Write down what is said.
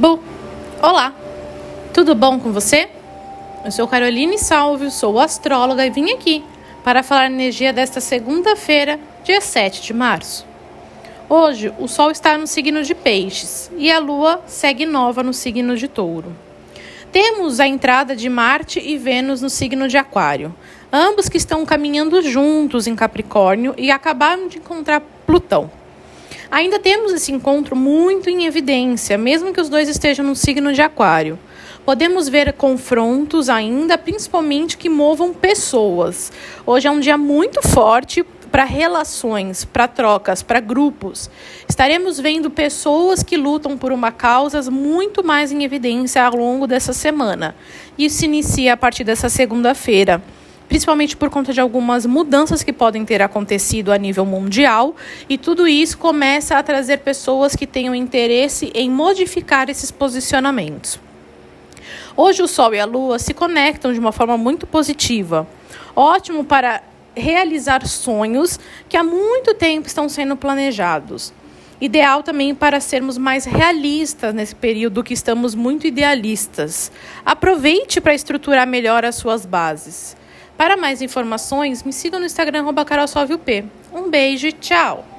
Bu, olá, tudo bom com você? Eu sou Caroline Salvio, sou astróloga e vim aqui para falar energia desta segunda-feira, dia 7 de março. Hoje, o Sol está no signo de Peixes e a Lua segue nova no signo de Touro. Temos a entrada de Marte e Vênus no signo de Aquário, ambos que estão caminhando juntos em Capricórnio e acabaram de encontrar Plutão. Ainda temos esse encontro muito em evidência, mesmo que os dois estejam no signo de Aquário. Podemos ver confrontos ainda, principalmente que movam pessoas. Hoje é um dia muito forte para relações, para trocas, para grupos. Estaremos vendo pessoas que lutam por uma causa muito mais em evidência ao longo dessa semana. Isso se inicia a partir dessa segunda-feira principalmente por conta de algumas mudanças que podem ter acontecido a nível mundial, e tudo isso começa a trazer pessoas que tenham interesse em modificar esses posicionamentos. Hoje o Sol e a Lua se conectam de uma forma muito positiva. Ótimo para realizar sonhos que há muito tempo estão sendo planejados. Ideal também para sermos mais realistas nesse período que estamos muito idealistas. Aproveite para estruturar melhor as suas bases. Para mais informações, me siga no Instagram, P. Um beijo e tchau!